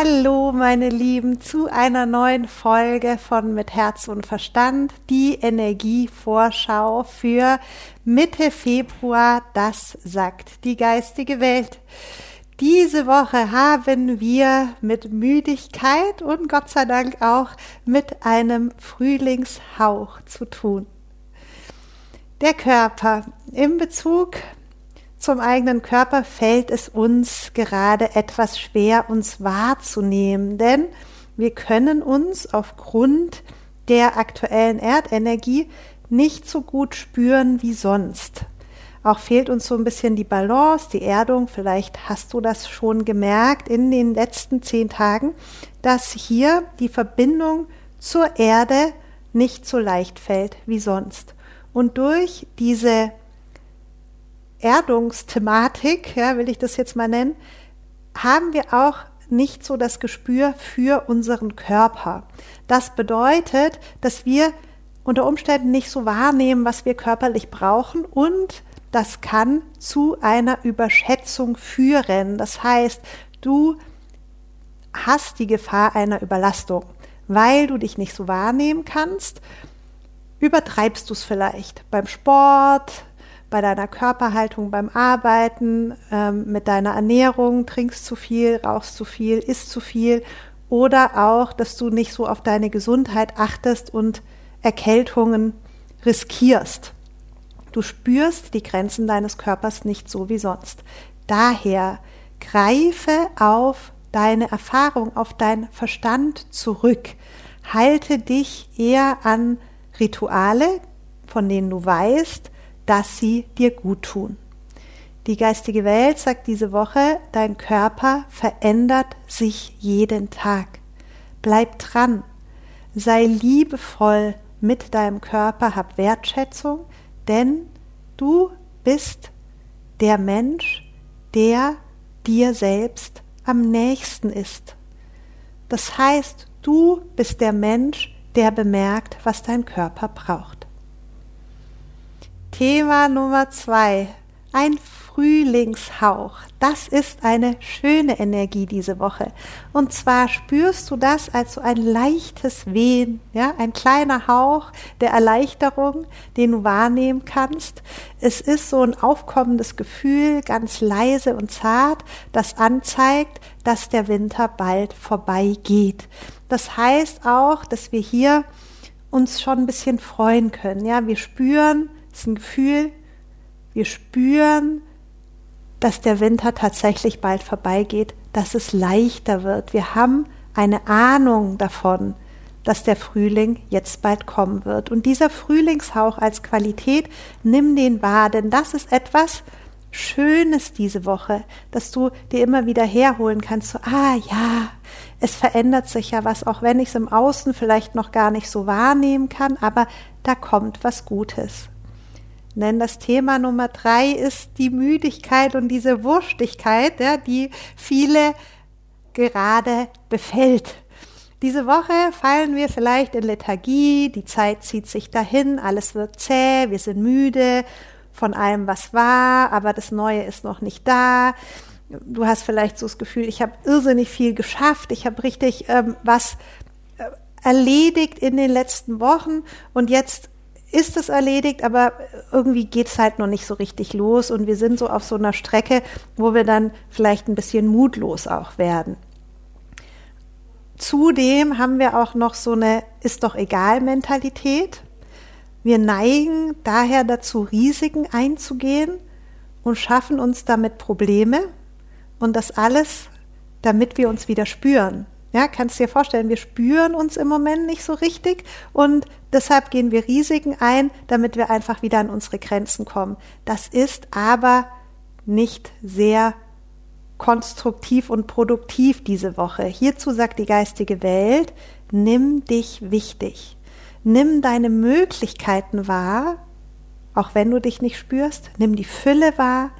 Hallo, meine Lieben, zu einer neuen Folge von Mit Herz und Verstand, die Energievorschau für Mitte Februar. Das sagt die geistige Welt. Diese Woche haben wir mit Müdigkeit und Gott sei Dank auch mit einem Frühlingshauch zu tun. Der Körper im Bezug zum eigenen Körper fällt es uns gerade etwas schwer, uns wahrzunehmen, denn wir können uns aufgrund der aktuellen Erdenergie nicht so gut spüren wie sonst. Auch fehlt uns so ein bisschen die Balance, die Erdung. Vielleicht hast du das schon gemerkt in den letzten zehn Tagen, dass hier die Verbindung zur Erde nicht so leicht fällt wie sonst. Und durch diese Erdungsthematik, ja, will ich das jetzt mal nennen, haben wir auch nicht so das Gespür für unseren Körper. Das bedeutet, dass wir unter Umständen nicht so wahrnehmen, was wir körperlich brauchen und das kann zu einer Überschätzung führen. Das heißt, du hast die Gefahr einer Überlastung, weil du dich nicht so wahrnehmen kannst. Übertreibst du es vielleicht beim Sport, bei deiner Körperhaltung beim Arbeiten, ähm, mit deiner Ernährung, trinkst zu viel, rauchst zu viel, isst zu viel oder auch, dass du nicht so auf deine Gesundheit achtest und Erkältungen riskierst. Du spürst die Grenzen deines Körpers nicht so wie sonst. Daher greife auf deine Erfahrung, auf deinen Verstand zurück. Halte dich eher an Rituale, von denen du weißt, dass sie dir gut tun. Die geistige Welt sagt diese Woche, dein Körper verändert sich jeden Tag. Bleib dran, sei liebevoll mit deinem Körper, hab Wertschätzung, denn du bist der Mensch, der dir selbst am nächsten ist. Das heißt, du bist der Mensch, der bemerkt, was dein Körper braucht. Thema Nummer zwei. Ein Frühlingshauch. Das ist eine schöne Energie diese Woche. Und zwar spürst du das als so ein leichtes Wehen, ja, ein kleiner Hauch der Erleichterung, den du wahrnehmen kannst. Es ist so ein aufkommendes Gefühl, ganz leise und zart, das anzeigt, dass der Winter bald vorbeigeht. Das heißt auch, dass wir hier uns schon ein bisschen freuen können. Ja, wir spüren, ist ein Gefühl, wir spüren, dass der Winter tatsächlich bald vorbeigeht, dass es leichter wird. Wir haben eine Ahnung davon, dass der Frühling jetzt bald kommen wird. Und dieser Frühlingshauch als Qualität, nimm den wahr, denn das ist etwas Schönes diese Woche, dass du dir immer wieder herholen kannst, so, ah ja, es verändert sich ja was, auch wenn ich es im Außen vielleicht noch gar nicht so wahrnehmen kann, aber da kommt was Gutes. Denn das Thema Nummer drei ist die Müdigkeit und diese Wurstigkeit, ja, die viele gerade befällt. Diese Woche fallen wir vielleicht in Lethargie, die Zeit zieht sich dahin, alles wird zäh, wir sind müde von allem, was war, aber das Neue ist noch nicht da. Du hast vielleicht so das Gefühl, ich habe irrsinnig viel geschafft, ich habe richtig ähm, was äh, erledigt in den letzten Wochen und jetzt ist es erledigt, aber irgendwie geht es halt noch nicht so richtig los und wir sind so auf so einer Strecke, wo wir dann vielleicht ein bisschen mutlos auch werden. Zudem haben wir auch noch so eine ist doch egal Mentalität. Wir neigen daher dazu, Risiken einzugehen und schaffen uns damit Probleme und das alles, damit wir uns wieder spüren. Ja, kannst dir vorstellen, wir spüren uns im Moment nicht so richtig und deshalb gehen wir Risiken ein, damit wir einfach wieder an unsere Grenzen kommen. Das ist aber nicht sehr konstruktiv und produktiv diese Woche. Hierzu sagt die geistige Welt, nimm dich wichtig. Nimm deine Möglichkeiten wahr, auch wenn du dich nicht spürst. Nimm die Fülle wahr.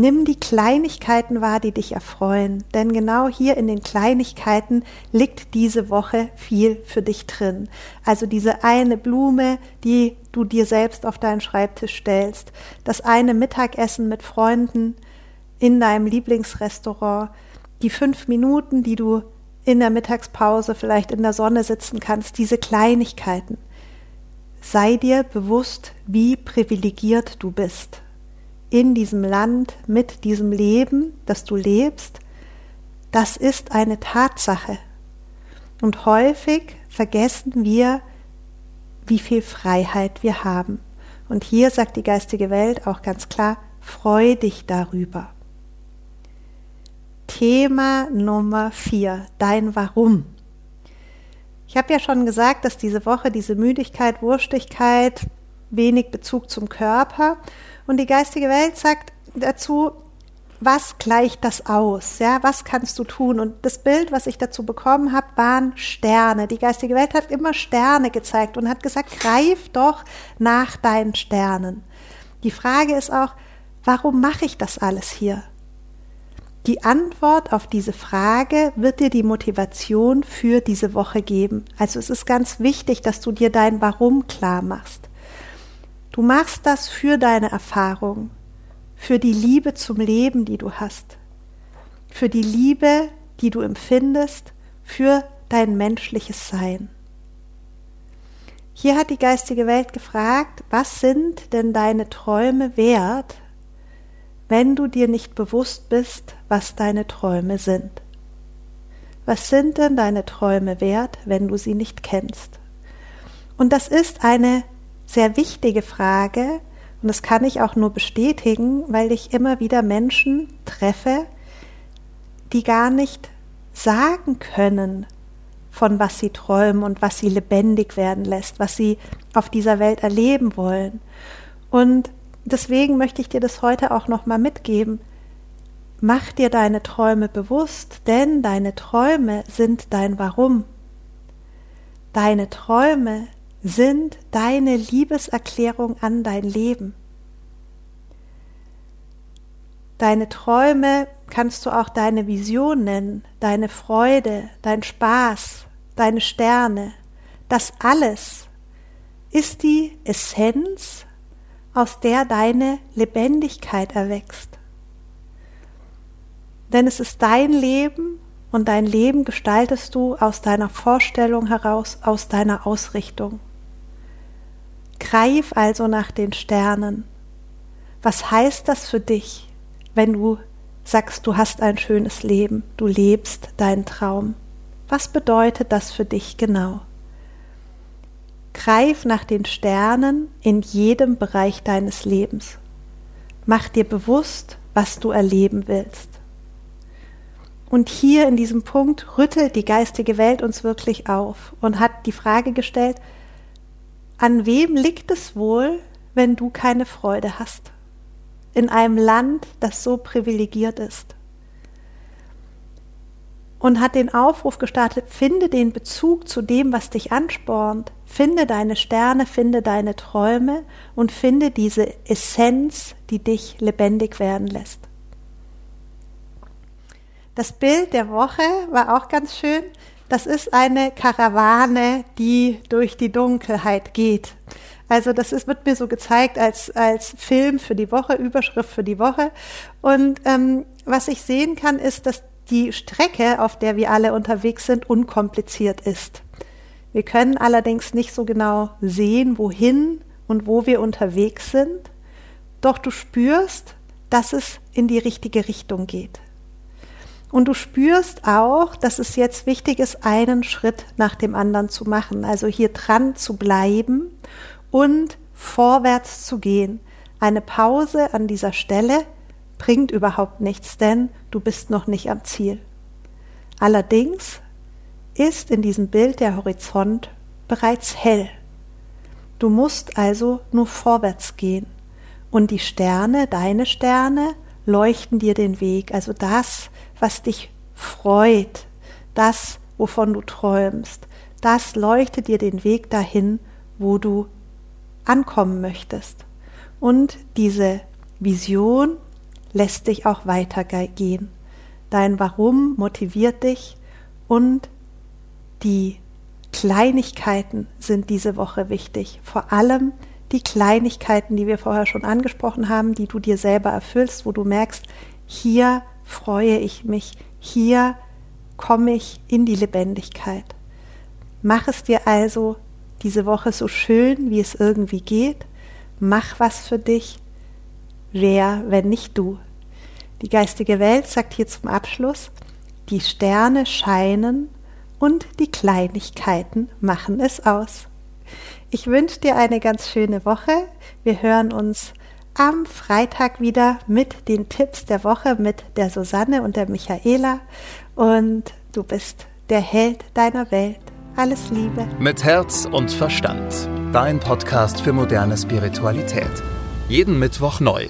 Nimm die Kleinigkeiten wahr, die dich erfreuen, denn genau hier in den Kleinigkeiten liegt diese Woche viel für dich drin. Also diese eine Blume, die du dir selbst auf deinen Schreibtisch stellst, das eine Mittagessen mit Freunden in deinem Lieblingsrestaurant, die fünf Minuten, die du in der Mittagspause vielleicht in der Sonne sitzen kannst, diese Kleinigkeiten. Sei dir bewusst, wie privilegiert du bist in diesem Land, mit diesem Leben, das du lebst, das ist eine Tatsache. Und häufig vergessen wir, wie viel Freiheit wir haben. Und hier sagt die geistige Welt auch ganz klar, freu dich darüber. Thema Nummer vier, dein Warum. Ich habe ja schon gesagt, dass diese Woche diese Müdigkeit, Wurstigkeit, wenig Bezug zum Körper und die geistige Welt sagt dazu, was gleicht das aus? Ja, was kannst du tun? Und das Bild, was ich dazu bekommen habe, waren Sterne. Die geistige Welt hat immer Sterne gezeigt und hat gesagt, greif doch nach deinen Sternen. Die Frage ist auch, warum mache ich das alles hier? Die Antwort auf diese Frage wird dir die Motivation für diese Woche geben. Also es ist ganz wichtig, dass du dir dein Warum klar machst. Du machst das für deine Erfahrung, für die Liebe zum Leben, die du hast, für die Liebe, die du empfindest, für dein menschliches Sein. Hier hat die geistige Welt gefragt, was sind denn deine Träume wert, wenn du dir nicht bewusst bist, was deine Träume sind? Was sind denn deine Träume wert, wenn du sie nicht kennst? Und das ist eine sehr wichtige Frage und das kann ich auch nur bestätigen, weil ich immer wieder Menschen treffe, die gar nicht sagen können, von was sie träumen und was sie lebendig werden lässt, was sie auf dieser Welt erleben wollen. Und deswegen möchte ich dir das heute auch noch mal mitgeben. Mach dir deine Träume bewusst, denn deine Träume sind dein Warum. Deine Träume sind deine Liebeserklärung an dein Leben. Deine Träume kannst du auch deine Vision nennen, deine Freude, dein Spaß, deine Sterne. Das alles ist die Essenz, aus der deine Lebendigkeit erwächst. Denn es ist dein Leben und dein Leben gestaltest du aus deiner Vorstellung heraus, aus deiner Ausrichtung. Greif also nach den Sternen. Was heißt das für dich, wenn du sagst, du hast ein schönes Leben, du lebst deinen Traum? Was bedeutet das für dich genau? Greif nach den Sternen in jedem Bereich deines Lebens. Mach dir bewusst, was du erleben willst. Und hier in diesem Punkt rüttelt die geistige Welt uns wirklich auf und hat die Frage gestellt, an wem liegt es wohl, wenn du keine Freude hast? In einem Land, das so privilegiert ist. Und hat den Aufruf gestartet, finde den Bezug zu dem, was dich anspornt, finde deine Sterne, finde deine Träume und finde diese Essenz, die dich lebendig werden lässt. Das Bild der Woche war auch ganz schön. Das ist eine Karawane, die durch die Dunkelheit geht. Also das ist, wird mir so gezeigt als, als Film für die Woche, Überschrift für die Woche. Und ähm, was ich sehen kann, ist, dass die Strecke, auf der wir alle unterwegs sind, unkompliziert ist. Wir können allerdings nicht so genau sehen, wohin und wo wir unterwegs sind. Doch du spürst, dass es in die richtige Richtung geht. Und du spürst auch, dass es jetzt wichtig ist, einen Schritt nach dem anderen zu machen, also hier dran zu bleiben und vorwärts zu gehen. Eine Pause an dieser Stelle bringt überhaupt nichts, denn du bist noch nicht am Ziel. Allerdings ist in diesem Bild der Horizont bereits hell. Du musst also nur vorwärts gehen. Und die Sterne, deine Sterne, leuchten dir den Weg. Also das, was dich freut, das, wovon du träumst, das leuchtet dir den Weg dahin, wo du ankommen möchtest. Und diese Vision lässt dich auch weitergehen. Dein Warum motiviert dich und die Kleinigkeiten sind diese Woche wichtig. Vor allem die Kleinigkeiten, die wir vorher schon angesprochen haben, die du dir selber erfüllst, wo du merkst, hier freue ich mich, hier komme ich in die Lebendigkeit. Mach es dir also diese Woche so schön, wie es irgendwie geht. Mach was für dich. Wer, wenn nicht du? Die geistige Welt sagt hier zum Abschluss, die Sterne scheinen und die Kleinigkeiten machen es aus. Ich wünsche dir eine ganz schöne Woche. Wir hören uns am Freitag wieder mit den Tipps der Woche mit der Susanne und der Michaela. Und du bist der Held deiner Welt. Alles Liebe. Mit Herz und Verstand. Dein Podcast für moderne Spiritualität. Jeden Mittwoch neu.